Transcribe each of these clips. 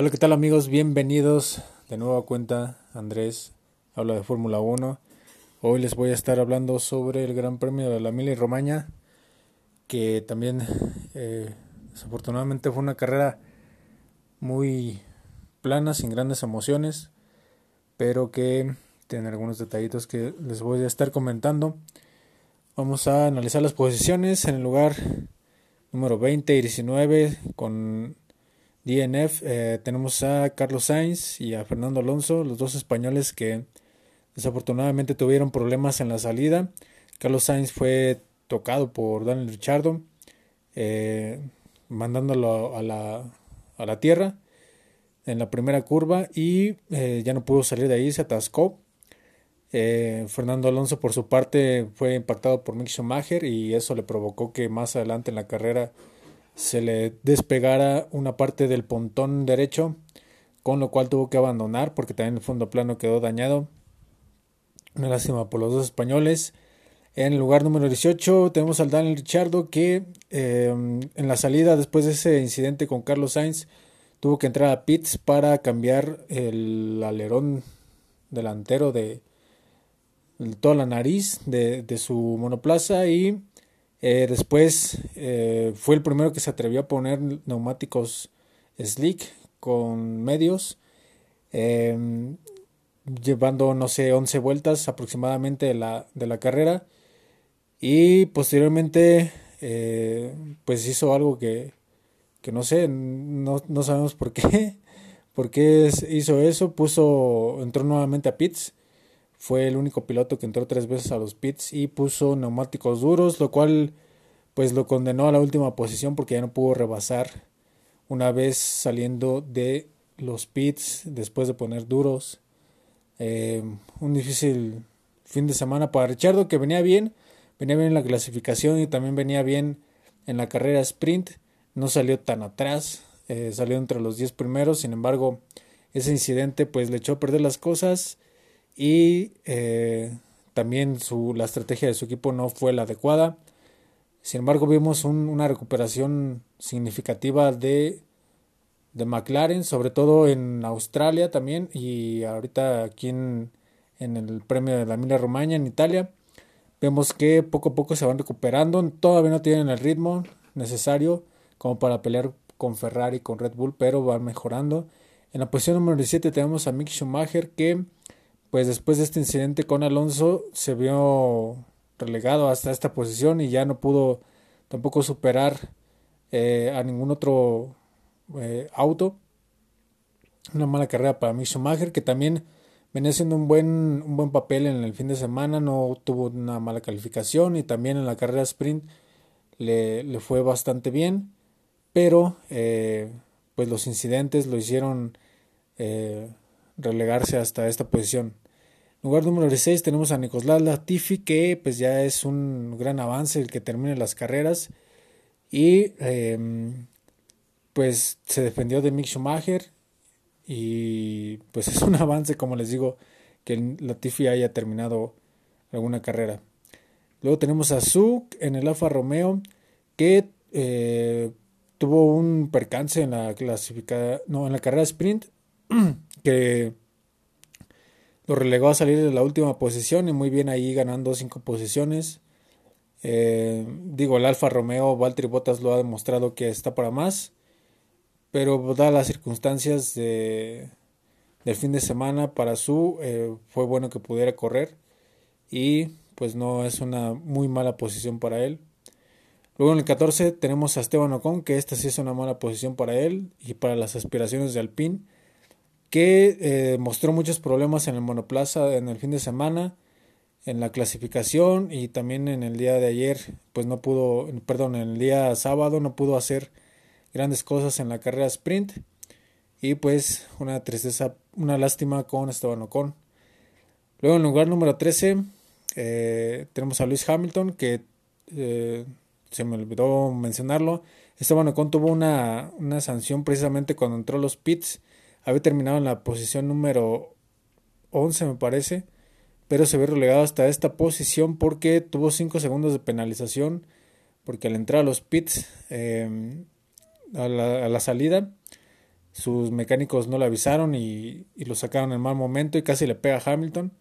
Hola, ¿qué tal amigos? Bienvenidos de nuevo a cuenta. Andrés habla de Fórmula 1. Hoy les voy a estar hablando sobre el Gran Premio de la Emilia Romagna, que también eh, desafortunadamente fue una carrera muy plana, sin grandes emociones, pero que tiene algunos detallitos que les voy a estar comentando. Vamos a analizar las posiciones en el lugar número 20 y 19 con DNF eh, tenemos a Carlos Sainz y a Fernando Alonso, los dos españoles que desafortunadamente tuvieron problemas en la salida. Carlos Sainz fue tocado por Daniel Richardo, eh, mandándolo a la, a la, tierra en la primera curva y eh, ya no pudo salir de ahí, se atascó. Fernando Alonso por su parte fue impactado por Mick Schumacher y eso le provocó que más adelante en la carrera se le despegara una parte del pontón derecho, con lo cual tuvo que abandonar porque también el fondo plano quedó dañado. Una lástima por los dos españoles. En el lugar número 18 tenemos al Daniel Richardo que em, en la salida después de ese incidente con Carlos Sainz tuvo que entrar a pits para cambiar el alerón delantero de, toda la nariz de, de su monoplaza y eh, después eh, fue el primero que se atrevió a poner neumáticos slick con medios, em, llevando, no sé, 11 vueltas aproximadamente de la, de la carrera. Y posteriormente, eh, pues hizo algo que, que no sé, no, no, sabemos por qué, por qué hizo eso. Puso, entró nuevamente a pits fue el único piloto que entró tres veces a los pits y puso neumáticos duros, lo cual pues lo condenó a la última posición porque ya no pudo rebasar una vez saliendo de los pits después de poner duros. Eh, un difícil fin de semana para Richardo que venía bien, venía bien en la clasificación y también venía bien en la carrera sprint, no salió tan atrás, eh, salió entre los 10 primeros, sin embargo ese incidente pues le echó a perder las cosas y eh, también su, la estrategia de su equipo no fue la adecuada. Sin embargo, vimos una recuperación significativa de, de McLaren, sobre todo en Australia también y ahorita aquí en, en el premio de la Emilia Romagna en Italia. Vemos que poco a poco se van recuperando, todavía no tienen el ritmo necesario como para pelear con Ferrari, y con Red Bull, pero van mejorando. En la posición número 17 tenemos a Mick Schumacher que pues después de este incidente con Alonso se vio relegado hasta esta posición y ya no pudo tampoco superar eh, a ningún otro eh, auto. Una mala carrera para Mick Schumacher que también venía haciendo un buen, un buen papel en el fin de semana, no tuvo una mala calificación y también en la carrera sprint le, le fue bastante bien, pero eh, pues los incidentes lo hicieron relegarse hasta esta posición. Lugar número 16 tenemos a Nicolás Latifi, que pues ya es un gran avance el que termine las carreras. Y em, pues se defendió de Mick Schumacher. Y pues es un avance, como les digo, que Latifi haya terminado alguna carrera. Luego tenemos a Su en el Alfa Romeo, que eh, tuvo un percance en la clasificada, no, en la carrera sprint que lo relegó a salir de la última posición y muy bien ahí ganando cinco posiciones. Eh, digo, el Alfa Romeo, Valtteri Bottas lo ha demostrado que está para más, pero dadas las circunstancias de, del fin de semana para su, eh, fue bueno que pudiera correr y pues no es una muy mala posición para él. Luego en el 14 tenemos a Esteban Ocon, que esta sí es una mala posición para él y para las aspiraciones de Alpine que eh, mostró muchos problemas en el monoplaza en el fin de semana, en la clasificación y también en el día de ayer, pues no pudo, perdón, en el día sábado no pudo hacer grandes cosas en la carrera sprint y pues una tristeza, una lástima con Esteban Ocon. Luego en lugar número 13 eh, tenemos a Luis Hamilton que eh, se me olvidó mencionarlo. Esteban Ocon tuvo una, una sanción precisamente cuando entró a los pits había terminado en la posición número 11 me parece, pero se ve relegado hasta esta posición porque tuvo 5 segundos de penalización, porque al entrar a los pits em, a, la, salida sus mecánicos no le avisaron y, lo sacaron en mal momento y casi le pega a Hamilton.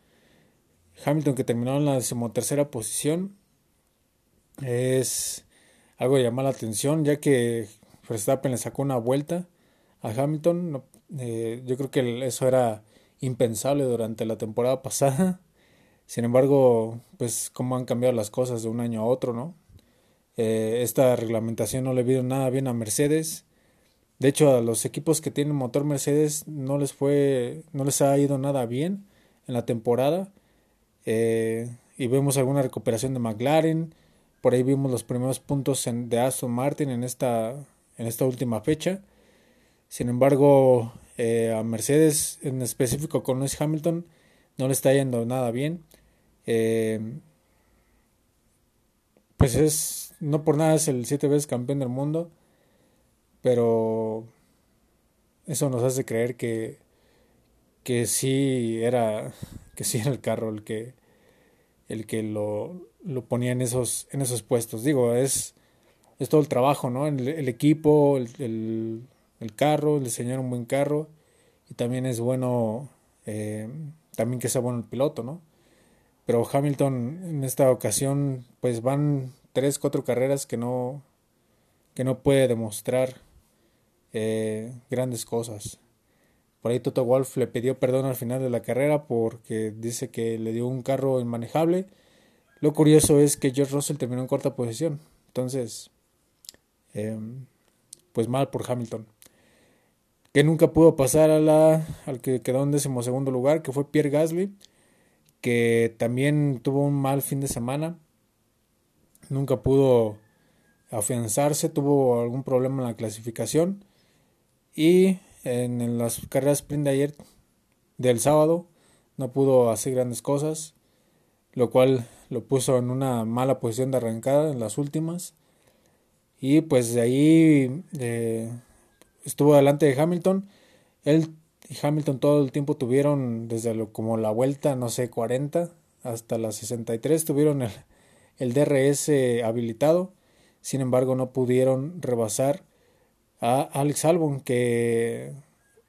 Hamilton que terminó en la decimotercera posición es algo de llamar la atención ya que Verstappen le sacó una vuelta a Hamilton. Eh, yo creo que eso era impensable durante la temporada pasada. Sin embargo, pues cómo han cambiado las cosas de un año a otro, ¿no? Eh, esta reglamentación no le vino nada bien a Mercedes. De hecho, a los equipos que tienen motor Mercedes no les fue, no les ha ido nada bien en la temporada. Eh, y vemos alguna recuperación de McLaren. Por ahí vimos los primeros puntos de Aston Martin en esta, en esta última fecha. Sin embargo, eh, a Mercedes, en específico con Lewis Hamilton, no le está yendo nada bien. Eh, pues es, no por nada es el siete veces campeón del mundo pero eso nos hace creer que, que sí era que sí era el carro el que el que lo, lo ponía en esos en esos puestos digo es es todo el trabajo no el, equipo el, el, carro el diseñar un buen carro y también es bueno eh, también que sea bueno el piloto no pero Hamilton en esta ocasión pues van tres cuatro carreras que no que no puede demostrar eh, grandes cosas. Por ahí Toto Wolf le pidió perdón al final de la carrera porque dice que le dio un carro inmanejable. Lo curioso es que George Russell terminó en corta posición. Entonces, em, pues mal por Hamilton. Que nunca pudo pasar a la, al que quedó en decimosegundo lugar, que fue Pierre Gasly, que también tuvo un mal fin de semana. Nunca pudo afianzarse, tuvo algún problema en la clasificación y en las carreras sprint de ayer del sábado no pudo hacer grandes cosas, lo cual lo puso en una mala posición de arrancada en las últimas. Y pues de ahí eh, estuvo delante de Hamilton. Él y Hamilton todo el tiempo tuvieron desde lo, como la vuelta, no sé, 40 hasta las 63 tuvieron el, el DRS habilitado. Sin embargo, no pudieron rebasar a Alex Albon que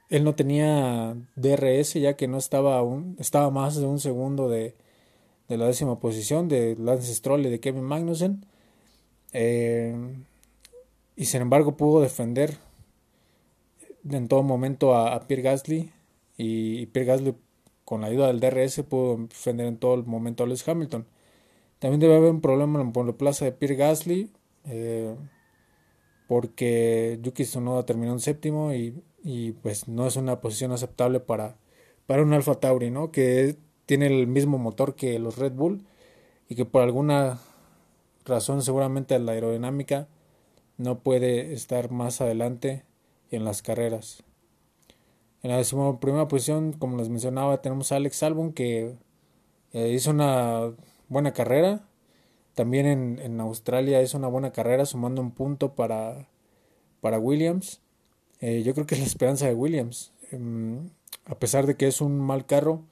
él no tenía DRS ya que no estaba un, estaba más de un segundo de, de la décima posición de Lance Stroll y de Kevin Magnussen eh, y sin embargo pudo defender en todo momento a, Pierre Gasly y, Pierre Gasly con la ayuda del DRS pudo defender en todo el momento a Lewis Hamilton también debe haber un problema en la plaza de Pierre Gasly eh, porque Yuki Tsunoda terminó en séptimo y, y, pues no es una posición aceptable para, para un Alfa Tauri, ¿no? Que tiene el mismo motor que los Red Bull y que por alguna razón seguramente la aerodinámica no puede estar más adelante en las carreras. En la primera posición, como les mencionaba, tenemos a Alex Albon que eh, hizo una buena carrera, también en, en, Australia es una buena carrera, sumando un punto para, para Williams. Eh, yo creo que es la esperanza de Williams. Em, a pesar de que es un mal carro,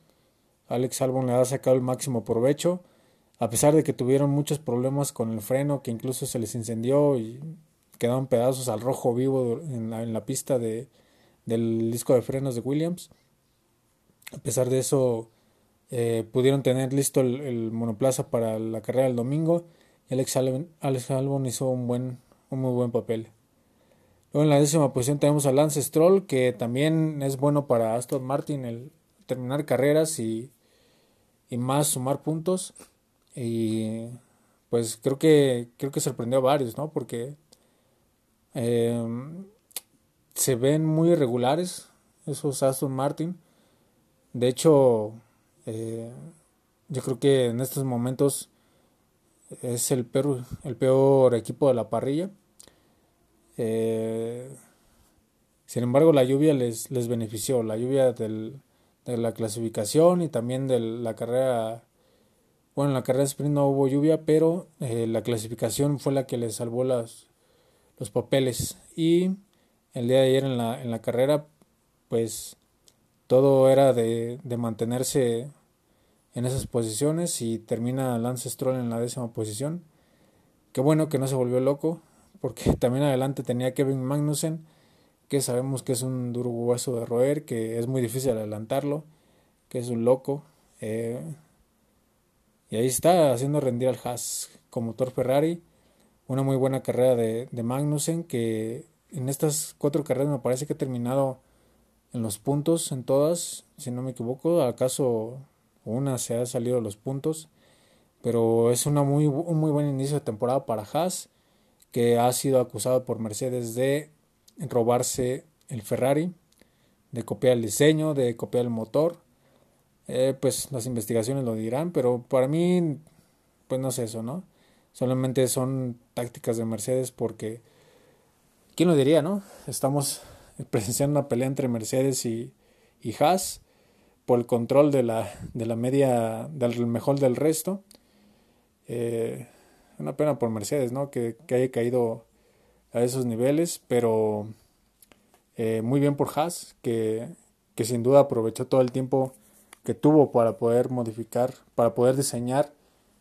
Alex Albon le ha sacado el máximo provecho. A pesar de que tuvieron muchos problemas con el freno, que incluso se les incendió y quedaron pedazos al rojo vivo en la, en la pista de, del disco de frenos de Williams. A pesar de eso, eh, pudieron tener listo el, monoplaza para la carrera del domingo y Alex Albon, hizo un, buen, un muy buen papel. Luego en la décima posición tenemos a Lance Stroll, que también es bueno para Aston Martin el terminar carreras y, y más sumar puntos. Y pues creo que creo que sorprendió a varios, ¿no? Porque em, se ven muy irregulares esos Aston Martin. De hecho, eh, yo creo que en estos momentos es el peor, el peor equipo de la parrilla. Eh, sin embargo, la lluvia les, les benefició, la lluvia del, de la clasificación y también de la carrera. Bueno, en la carrera sprint no hubo lluvia, pero eh, la clasificación fue la que les salvó las, los papeles. Y el día de ayer en la, en la carrera, pues todo era de, de mantenerse en esas posiciones y termina Lance Stroll en la décima posición. Qué bueno que no se volvió loco, porque también adelante tenía Kevin Magnussen, que sabemos que es un duro hueso de roer, que es muy difícil adelantarlo, que es un loco. Eh, y ahí está haciendo rendir al Haas con motor Ferrari. Una muy buena carrera de, de Magnussen que en estas cuatro carreras me parece que ha terminado en los puntos en todas, si no me equivoco. ¿Acaso una se ha salido de los puntos? Pero es una muy, un muy buen inicio de temporada para Haas, que ha sido acusado por Mercedes de robarse el Ferrari, de copiar el diseño, de copiar el motor. Eh, pues las investigaciones lo dirán, pero para mí, pues no es eso, ¿no? Solamente son tácticas de Mercedes porque, ¿quién lo diría, no? Estamos presenciando una pelea entre Mercedes y, y Haas por el control de la, de la media, del mejor del resto. Eh, una pena por Mercedes, ¿no? Que, que haya caído a esos niveles, pero eh, muy bien por Haas, que, que sin duda aprovechó todo el tiempo que tuvo para poder modificar, para poder diseñar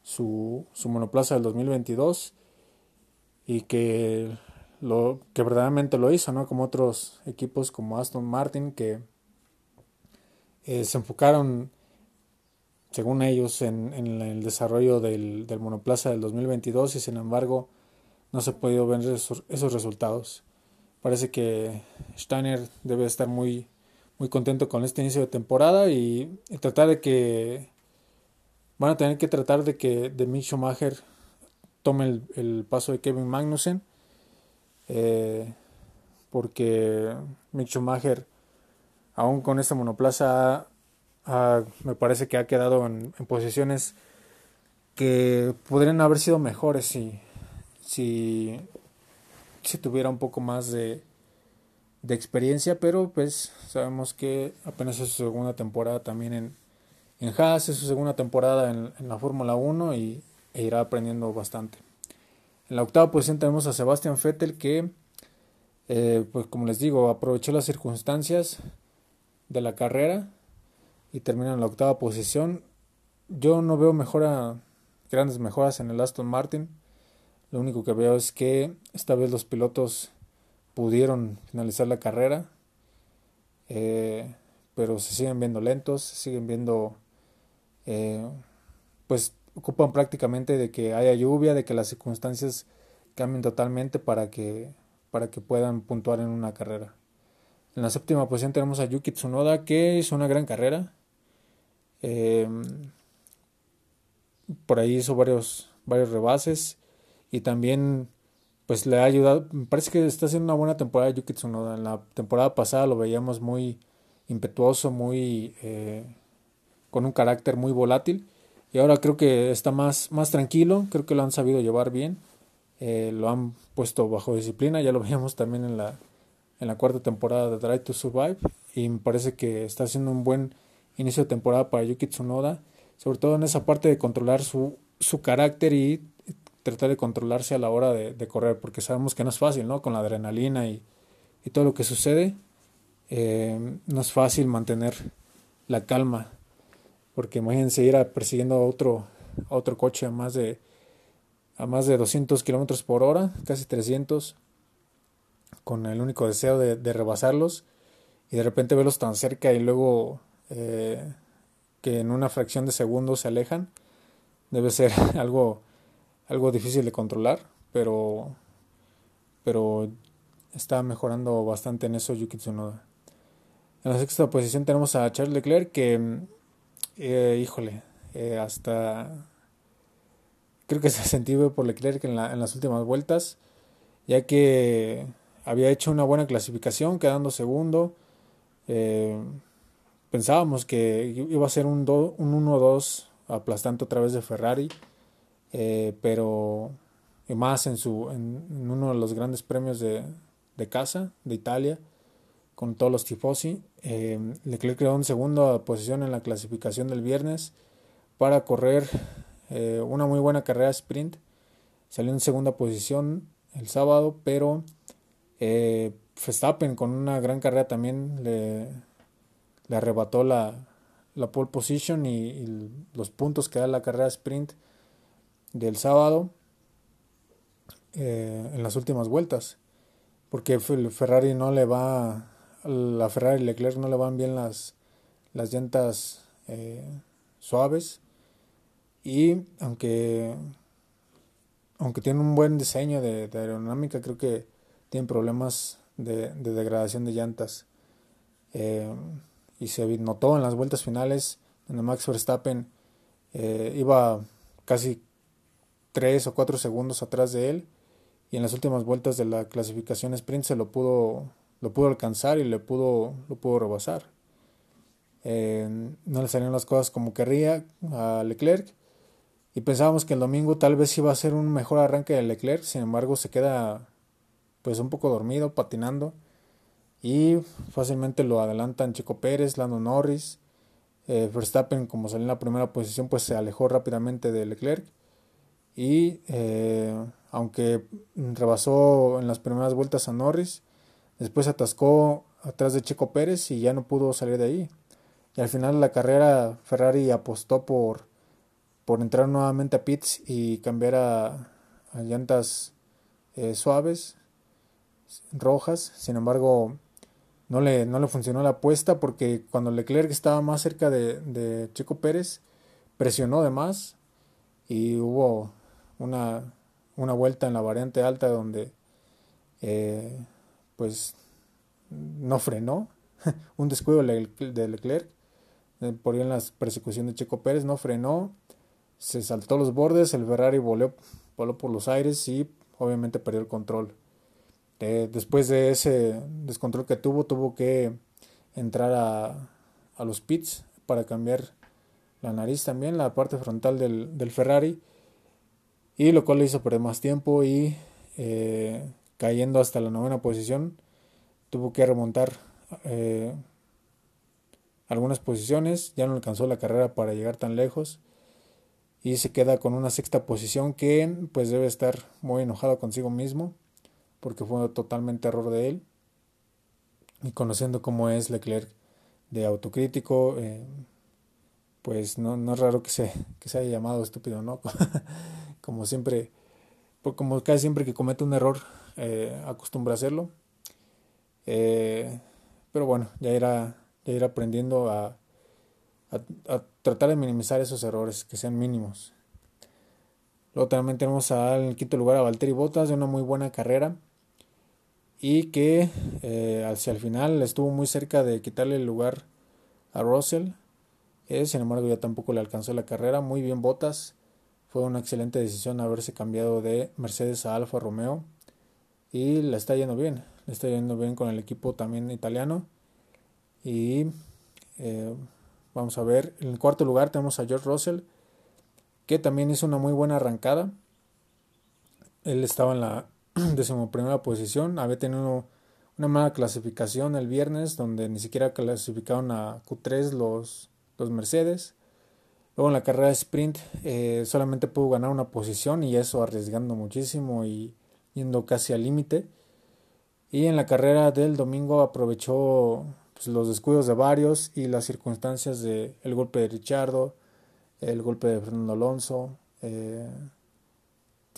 su, su monoplaza del 2022 y que lo que verdaderamente lo hizo, ¿no? Como otros equipos como Aston Martin que eh, se enfocaron, según ellos, en, en el desarrollo del, del, monoplaza del 2022 y sin embargo no se ha podido ver esos, esos resultados. Parece que Steiner debe estar muy, muy contento con este inicio de temporada y, y tratar de que van a tener que tratar de que de Mick Schumacher tome el, el paso de Kevin Magnussen eh, porque Mick Schumacher, aún con esta monoplaza, me parece que ha quedado en, posiciones que podrían haber sido mejores si, si, si tuviera un poco más de, de experiencia, pero pues sabemos que apenas es su segunda temporada también en, en Haas, es su segunda temporada en, la Fórmula 1 y e irá aprendiendo bastante. En la octava posición tenemos a Sebastian Vettel que, eh, pues como les digo, aprovechó las circunstancias de la carrera y termina en la octava posición. Yo no veo mejora, grandes mejoras en el Aston Martin. Lo único que veo es que esta vez los pilotos pudieron finalizar la carrera, eh, pero se siguen viendo lentos, se siguen viendo, eh, pues ocupan prácticamente de que haya lluvia, de que las circunstancias cambien totalmente para que, para que puedan puntuar en una carrera. En la séptima posición tenemos a Yuki Tsunoda que hizo una gran carrera. Em, por ahí hizo varios, varios rebases y también pues le ha ayudado, me parece que está haciendo una buena temporada Yuki Tsunoda. En la temporada pasada lo veíamos muy impetuoso, muy eh, con un carácter muy volátil y ahora creo que está más, más tranquilo, creo que lo han sabido llevar bien, eh, lo han puesto bajo disciplina, ya lo veíamos también en la, en la cuarta temporada de Drive to Survive y me parece que está haciendo un buen inicio de temporada para Yuki Tsunoda, sobre todo en esa parte de controlar su, su carácter y tratar de controlarse a la hora de, correr, porque sabemos que no es fácil, ¿no? Con la adrenalina y, y todo lo que sucede, eh, no es fácil mantener la calma porque imagínense ir a persiguiendo a otro, otro coche a más de a más de 200 kilómetros por hora, casi 300, con el único deseo de, rebasarlos y de repente verlos tan cerca y luego eh, que en una fracción de segundo se alejan, debe ser algo, algo difícil de controlar, pero, pero está mejorando bastante en eso Yuki Tsunoda. En la sexta posición tenemos a Charles Leclerc que eh, híjole, eh, hasta creo que se sentido por Leclerc en, la, en las últimas vueltas, ya que había hecho una buena clasificación, quedando segundo. Eh, pensábamos que iba a ser un, un 1-2 aplastante otra vez de Ferrari, eh, pero más en, su, en, en, uno de los grandes premios de, de casa de Italia con todos los tifosi. Eh, Leclerc quedó en segunda posición en la clasificación del viernes para correr eh, una muy buena carrera sprint. Salió en segunda posición el sábado, pero eh, Verstappen con una gran carrera también le, arrebató la, pole position y, y, los puntos que da la carrera sprint del sábado eh, en las últimas vueltas. porque Ferrari no le va, la Ferrari Leclerc no le van bien las, las llantas eh, suaves. Y aunque aunque tiene un buen diseño de, aerodinámica creo que tiene problemas de, degradación de llantas. Eh, y se notó en las vueltas finales donde Max Verstappen eh, iba casi 3 o 4 segundos atrás de él y en las últimas vueltas de la clasificación sprint se lo pudo lo pudo alcanzar y le pudo lo pudo rebasar. No le salieron las cosas como querría a Leclerc y pensábamos que el domingo tal vez iba a ser un mejor arranque de Leclerc sin embargo se queda pues un poco dormido patinando y fácilmente lo adelantan Chico Pérez Lando Norris eh, Verstappen como salió en la primera posición pues se alejó rápidamente de Leclerc y eh, aunque rebasó en las primeras vueltas a Norris, después atascó atrás de Checo Pérez y ya no pudo salir de ahí. Y al final de la carrera Ferrari apostó por, por entrar nuevamente a pits y cambiar a, llantas eh, suaves, rojas. Sin embargo, no le, no le funcionó la apuesta porque cuando Leclerc estaba más cerca de, de Checo Pérez, presionó de más y hubo una, una vuelta en la variante alta donde eh, pues no frenó, un descuido de Leclerc, eh, por ahí en la persecución de Checo Pérez, no frenó, se saltó los bordes, el Ferrari voló, voló por los aires y obviamente perdió el control. Eh, después de ese descontrol que tuvo, tuvo que entrar a, a los pits para cambiar la nariz también, la parte frontal del, del Ferrari y lo cual le hizo perder más tiempo y eh, cayendo hasta la novena posición tuvo que remontar eh, algunas posiciones, ya no alcanzó la carrera para llegar tan lejos y se queda con una sexta posición que pues debe estar muy enojado consigo mismo porque fue totalmente error de él y conociendo cómo es Leclerc de autocrítico eh, pues no, no es raro que se, haya llamado estúpido, ¿no? como siempre, como casi siempre que comete un error, eh, acostumbra hacerlo. Eh, pero bueno, ya irá, ya irá aprendiendo a, a, tratar de minimizar esos errores, que sean mínimos. Luego también tenemos al quinto lugar a Valtteri Bottas de una muy buena carrera y que eh, hacia el final estuvo muy cerca de quitarle el lugar a Russell. sin embargo, ya tampoco le alcanzó la carrera. Muy bien Bottas. Fue una excelente decisión haberse cambiado de Mercedes a Alfa Romeo y le está yendo bien, le está yendo bien con el equipo también italiano. Y eh, vamos a ver, en cuarto lugar tenemos a George Russell que también hizo una muy buena arrancada, él estaba en la decimoprimera posición, había tenido una mala clasificación el viernes donde ni siquiera clasificaron a Q3 los, los Mercedes. Luego en la carrera de sprint eh, solamente pudo ganar una posición y eso arriesgando muchísimo y yendo casi al límite. Y en la carrera del domingo aprovechó pues, los descuidos de varios y las circunstancias del el golpe de Richardo, el golpe de Fernando Alonso, eh,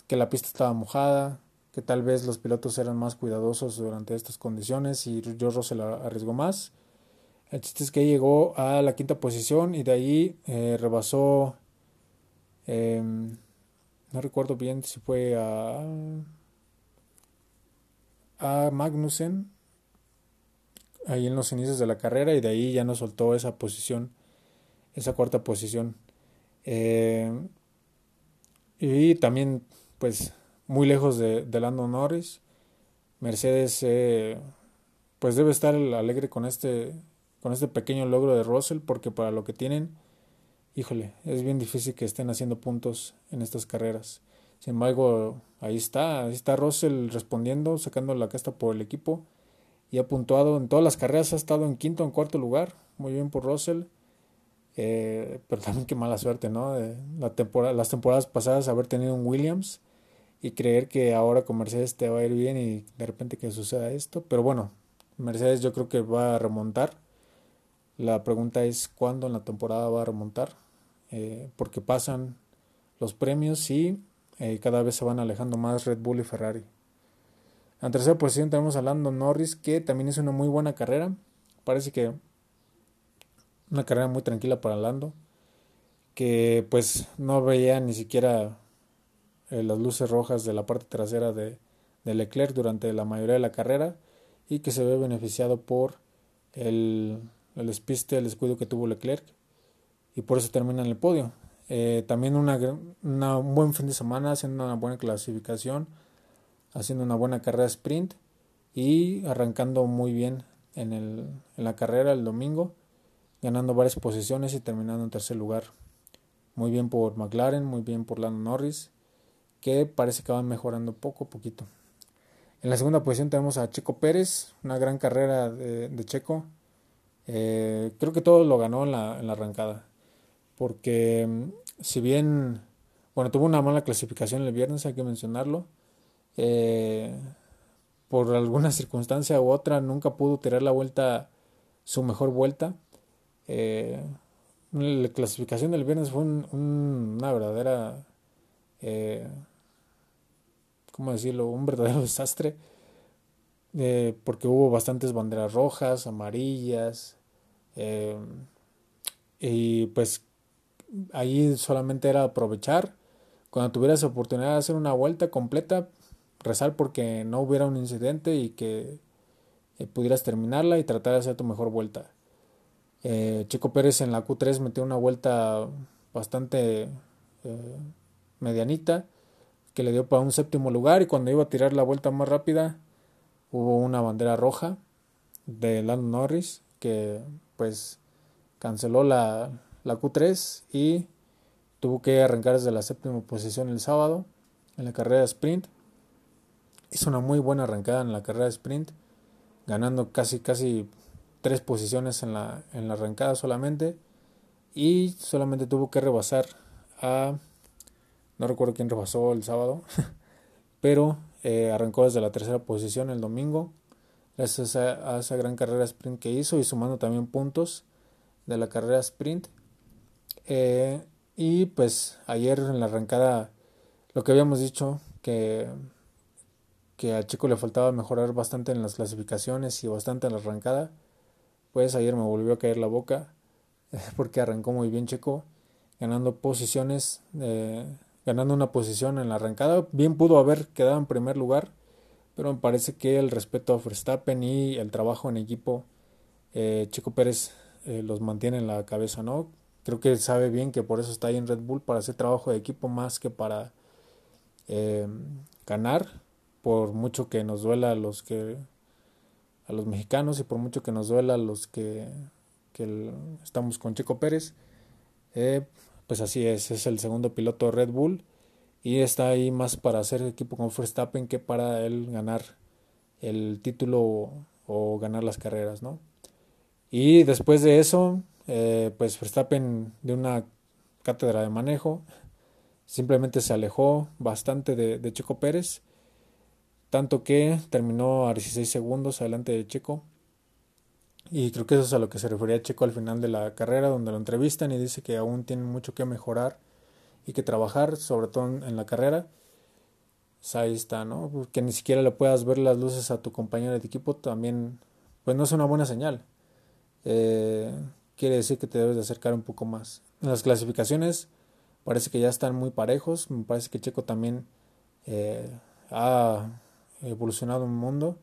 que la pista estaba mojada, que tal vez los pilotos eran más cuidadosos durante estas condiciones y George Russell arriesgó más. El chiste es que llegó a la quinta posición y de ahí eh, rebasó, em, no recuerdo bien si fue a, a Magnussen, ahí en los inicios de la carrera y de ahí ya no soltó esa posición, esa cuarta posición. Em, y también pues muy lejos de, de Norris. Mercedes eh, pues debe estar alegre con este con este pequeño logro de Russell, porque para lo que tienen, híjole, es bien difícil que estén haciendo puntos en estas carreras. Sin embargo, ahí está, ahí está Russell respondiendo, sacando la casta por el equipo y ha puntuado en todas las carreras, ha estado en quinto, en cuarto lugar, muy bien por Russell. Eh, pero también qué mala suerte, ¿no? la temporada, las temporadas pasadas haber tenido un Williams y creer que ahora con Mercedes te va a ir bien y de repente que suceda esto. Pero bueno, Mercedes yo creo que va a remontar la pregunta es cuándo en la temporada va a remontar, eh, porque pasan los premios y cada vez se van alejando más Red Bull y Ferrari. En tercera posición tenemos a Lando Norris, que también hizo una muy buena carrera. Parece que una carrera muy tranquila para Lando, que pues no veía ni siquiera eh, las luces rojas de la parte trasera de, Leclerc durante la mayoría de la carrera y que se ve beneficiado por el, el espiste, el descuido que tuvo Leclerc y por eso termina en el podio. Eh, también una, un buen fin de semana, haciendo una buena clasificación, haciendo una buena carrera sprint y arrancando muy bien en, el, en la carrera el domingo, ganando varias posiciones y terminando en tercer lugar. Muy bien por McLaren, muy bien por Lando Norris, que parece que van mejorando poco a poquito. En la segunda posición tenemos a Checo Pérez, una gran carrera de, Checo. Eh, creo que todo lo ganó en la, en la arrancada porque mm, si bien, bueno, tuvo una mala clasificación el viernes, hay que mencionarlo, eh, por alguna circunstancia u otra nunca pudo tirar la vuelta, su mejor vuelta. Eh, la clasificación del viernes fue una verdadera, eh, ¿cómo decirlo? Un verdadero desastre, porque hubo bastantes banderas rojas, amarillas, y pues ahí solamente era aprovechar. Cuando tuvieras oportunidad de hacer una vuelta completa, rezar porque no hubiera un incidente y que eh, pudieras terminarla y tratar de hacer tu mejor vuelta. Eh, Chico Pérez en la Q3 metió una vuelta bastante eh, medianita que le dio para un séptimo lugar y cuando iba a tirar la vuelta más rápida hubo una bandera roja de Lando Norris que pues canceló la, la Q3 y tuvo que arrancar desde la séptima posición el sábado en la carrera de sprint. Hizo una muy buena arrancada en la carrera de sprint, ganando casi casi tres posiciones en la, en la arrancada solamente y solamente tuvo que rebasar a no recuerdo quién rebasó el sábado, pero eh, arrancó desde la tercera posición el domingo gracias a, a, esa gran carrera sprint que hizo y sumando también puntos de la carrera sprint eh, y pues ayer en la arrancada, lo que habíamos dicho, que, que a Chico le faltaba mejorar bastante en las clasificaciones y bastante en la arrancada, pues ayer me volvió a caer la boca, porque arrancó muy bien Checo, ganando posiciones, eh, ganando una posición en la arrancada. Bien pudo haber quedado en primer lugar, pero me parece que el respeto a Verstappen y el trabajo en equipo, eh, Checo Pérez los mantiene en la cabeza, ¿no? Creo que sabe bien que por eso está ahí en Red Bull, para hacer trabajo de equipo más que para eh, ganar, por mucho que nos duela a los que a los mexicanos y por mucho que nos duela a los que, que estamos con Checo Pérez, eh, pues así es, es el segundo piloto de Red Bull y está ahí más para hacer equipo con Verstappen que para él ganar el título o ganar las carreras, ¿no? Y después de eso, eh, pues Verstappen de una cátedra de manejo simplemente se alejó bastante de, Checo Pérez, tanto que terminó a 16 segundos adelante de Checo. Y creo que eso es a lo que se refería Checo al final de la carrera, donde lo entrevistan y dice que aún tiene mucho que mejorar y que trabajar, sobre todo en la carrera. Pues ahí está, ¿no? Que ni siquiera le puedas ver las luces a tu compañero de equipo también, pues no es una buena señal. Eh, quiere decir que te debes de acercar un poco más. En las clasificaciones parece que ya están muy parejos, me parece que Checo también eh, ha evolucionado un mundo,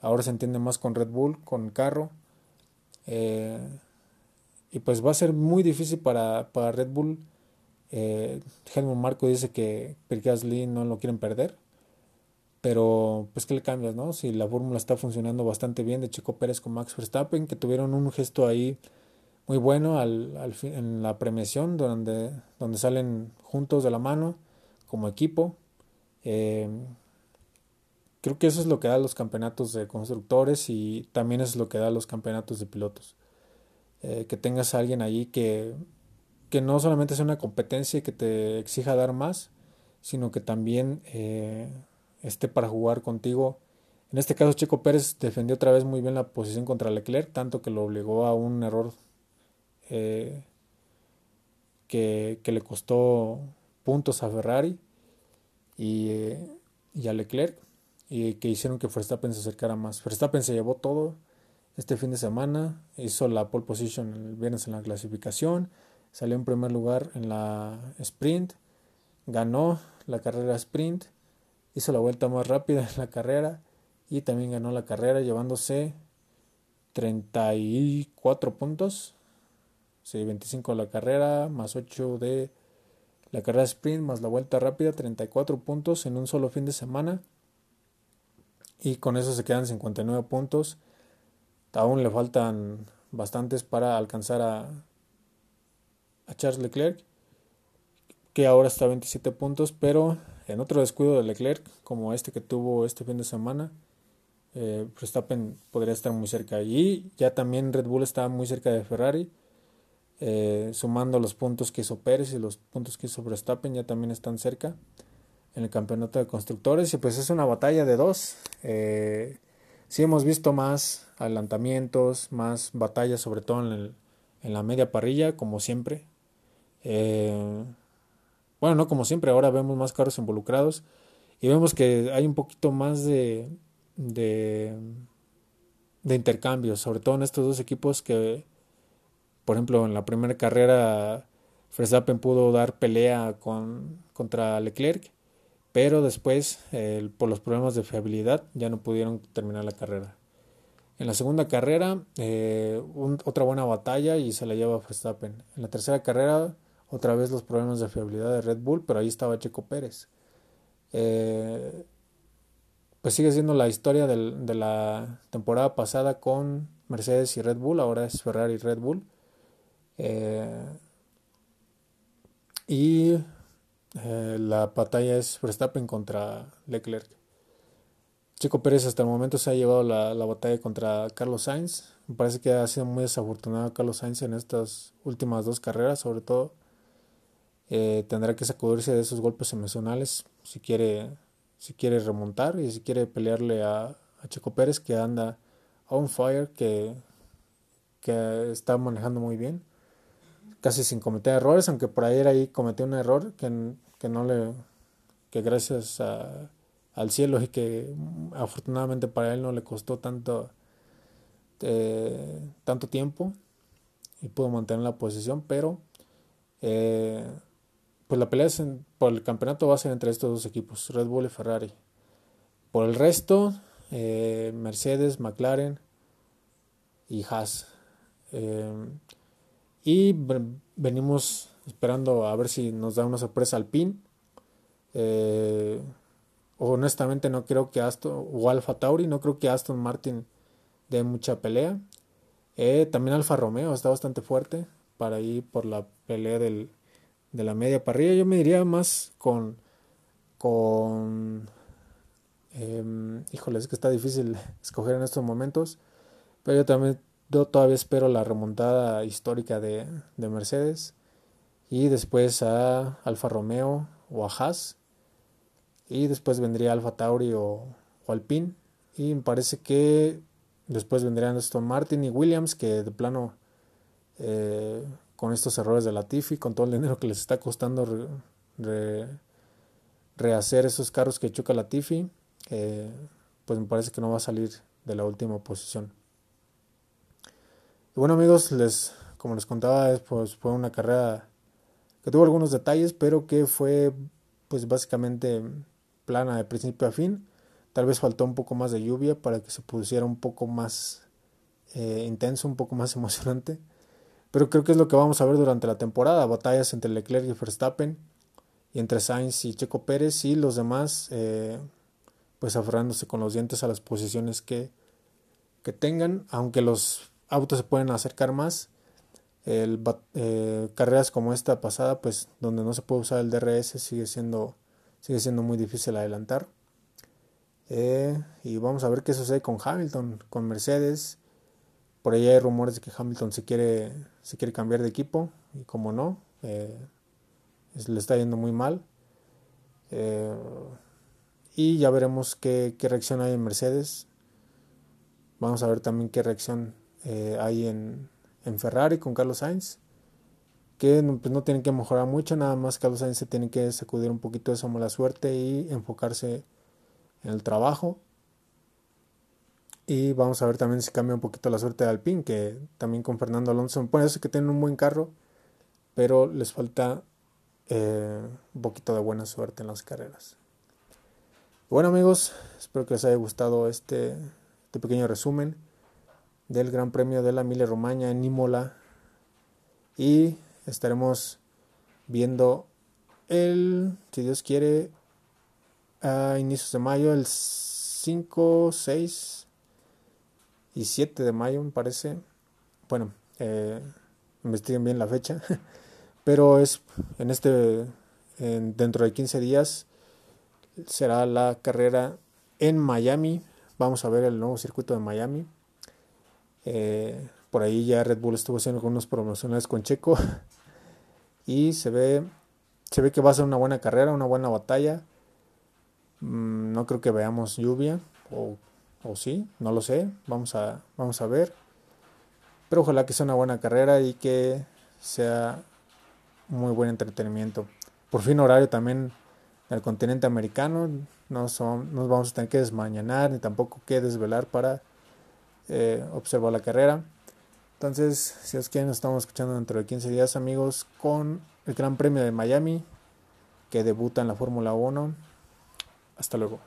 ahora se entiende más con Red Bull, con carro, eh, y pues va a ser muy difícil para, para Red Bull. Eh, Helmut Marco dice que Pierre no lo quieren perder, pero pues que le cambias, ¿no? Si la fórmula está funcionando bastante bien de Checo Pérez con Max Verstappen, que tuvieron un gesto ahí muy bueno al, al en la premiación donde, donde salen juntos de la mano como equipo. Eh, creo que eso es lo que da los campeonatos de constructores y también es lo que da los campeonatos de pilotos. Eh, que tengas a alguien allí que, que no solamente sea una competencia y que te exija dar más, sino que también eh, esté para jugar contigo. En este caso, Checo Pérez defendió otra vez muy bien la posición contra Leclerc, tanto que lo obligó a un error eh, que, le costó puntos a Ferrari y, eh, y, a Leclerc. y que hicieron que Verstappen se acercara más. Verstappen se llevó todo este fin de semana, hizo la pole position el viernes en la clasificación, salió en primer lugar en la sprint, ganó la carrera sprint, hizo la vuelta más rápida en la carrera y también ganó la carrera llevándose 34 puntos. Sí, 25 de la carrera, más 8 de la carrera sprint, más la vuelta rápida, 34 puntos en un solo fin de semana. Y con eso se quedan 59 puntos. Aún le faltan bastantes para alcanzar a, a Charles Leclerc, que ahora está a 27 puntos, pero en otro descuido de Leclerc, como este que tuvo este fin de semana, eh, Verstappen podría estar muy cerca. Y ya también Red Bull está muy cerca de Ferrari, eh, sumando los puntos que hizo Pérez y los puntos que hizo Verstappen, ya también están cerca en el campeonato de constructores. Y pues es una batalla de dos. Eh, sí hemos visto más adelantamientos, más batallas, sobre todo en, en la media parrilla, como siempre. Eh, bueno, no como siempre, ahora vemos más carros involucrados y vemos que hay un poquito más de, de, de intercambios, sobre todo en estos dos equipos que, por ejemplo, en la primera carrera Verstappen pudo dar pelea con, contra Leclerc, pero después, por los problemas de fiabilidad, ya no pudieron terminar la carrera. En la segunda carrera, eh, otra buena batalla y se la lleva Verstappen. En la tercera carrera, otra vez los problemas de fiabilidad de Red Bull, pero ahí estaba Checo Pérez. Eh, pues sigue siendo la historia de la temporada pasada con Mercedes y Red Bull, ahora es Ferrari y Red Bull. Eh, y la batalla es Verstappen contra Leclerc. Chico Pérez hasta el momento se ha llevado la, batalla contra Carlos Sainz. Me parece que ha sido muy desafortunado Carlos Sainz en estas últimas dos carreras, sobre todo. Eh, tendrá que sacudirse de esos golpes emocionales si quiere, si quiere remontar y si quiere pelearle a, a Checo Pérez que anda on fire, que, que está manejando muy bien, casi sin cometer errores, aunque por ayer ahí cometió un error que, que no le, que gracias a al cielo y que afortunadamente para él no le costó tanto, eh, tanto tiempo y pudo mantener la posición, pero eh, pues la pelea por el campeonato va a ser entre estos dos equipos, Red Bull y Ferrari. Por el resto, eh, Mercedes, McLaren y Haas. Y venimos esperando a ver si nos da una sorpresa al PIN honestamente no creo que Aston o Alfa Tauri, no creo que Aston Martin dé mucha pelea. Eh, también Alfa Romeo está bastante fuerte para ir por la pelea del, de la media parrilla. Yo me diría más con con eh, híjole, es que está difícil escoger en estos momentos. Pero yo también yo todavía espero la remontada histórica de, de Mercedes. Y después a Alfa Romeo o a Haas y después vendría Alfa Tauri o, Alpine y me parece que después vendrían Aston Martin y Williams que de plano eh, con estos errores de Latifi con todo el dinero que les está costando rehacer esos carros que choca Latifi eh, pues me parece que no va a salir de la última posición bueno amigos les como les contaba pues fue una carrera que tuvo algunos detalles pero que fue pues básicamente plana de principio a fin. Tal vez faltó un poco más de lluvia para que se pusiera un poco más eh, intenso, un poco más emocionante. Pero creo que es lo que vamos a ver durante la temporada. Batallas entre Leclerc y Verstappen. Y entre Sainz y Checo Pérez. Y los demás eh, pues aferrándose con los dientes a las posiciones que, que tengan. Aunque los autos se pueden acercar más. El, eh, carreras como esta pasada, pues donde no se puede usar el DRS, sigue siendo sigue siendo muy difícil adelantar. Eh, y vamos a ver qué sucede con Hamilton, con Mercedes. Por ahí hay rumores de que Hamilton se quiere, se quiere cambiar de equipo. Y como no, eh, le está yendo muy mal. Y ya veremos qué, reacción hay en Mercedes. Vamos a ver también qué reacción hay en, en Ferrari con Carlos Sainz que pues, no tienen que mejorar mucho, nada más Carlos Sainz se tiene que sacudir un poquito de esa mala suerte y enfocarse en el trabajo. Y vamos a ver también si cambia un poquito la suerte de Alpine, que también con Fernando Alonso, puede ser que tienen un buen carro, pero les falta eh, un poquito de buena suerte en las carreras. Bueno amigos, espero que les haya gustado este, este pequeño resumen del Gran Premio de la Emilia Romagna en Imola. Y estaremos viendo el, si Dios quiere, a inicios de mayo, el 5, 6 y 7 de mayo, me parece. Bueno, eh, investiguen bien la fecha. Pero es en este, dentro de 15 días, será la carrera en Miami. Vamos a ver el nuevo circuito de Miami. Eh, por ahí ya Red Bull estuvo haciendo algunos promocionales con Checo. Y se ve, se ve que va a ser una buena carrera, una buena batalla. Mm, no creo que veamos lluvia. O, o sí, no lo sé. Vamos a, vamos a ver. Pero ojalá que sea una buena carrera y que sea muy buen entretenimiento. Por fin horario también del continente americano. No son, nos vamos a tener que desmañanar ni tampoco que desvelar para eh, observar la carrera. Entonces, si os quieren, nos estamos escuchando dentro de 15 días, amigos, con el Gran Premio de Miami, que debuta en la Fórmula 1. Hasta luego.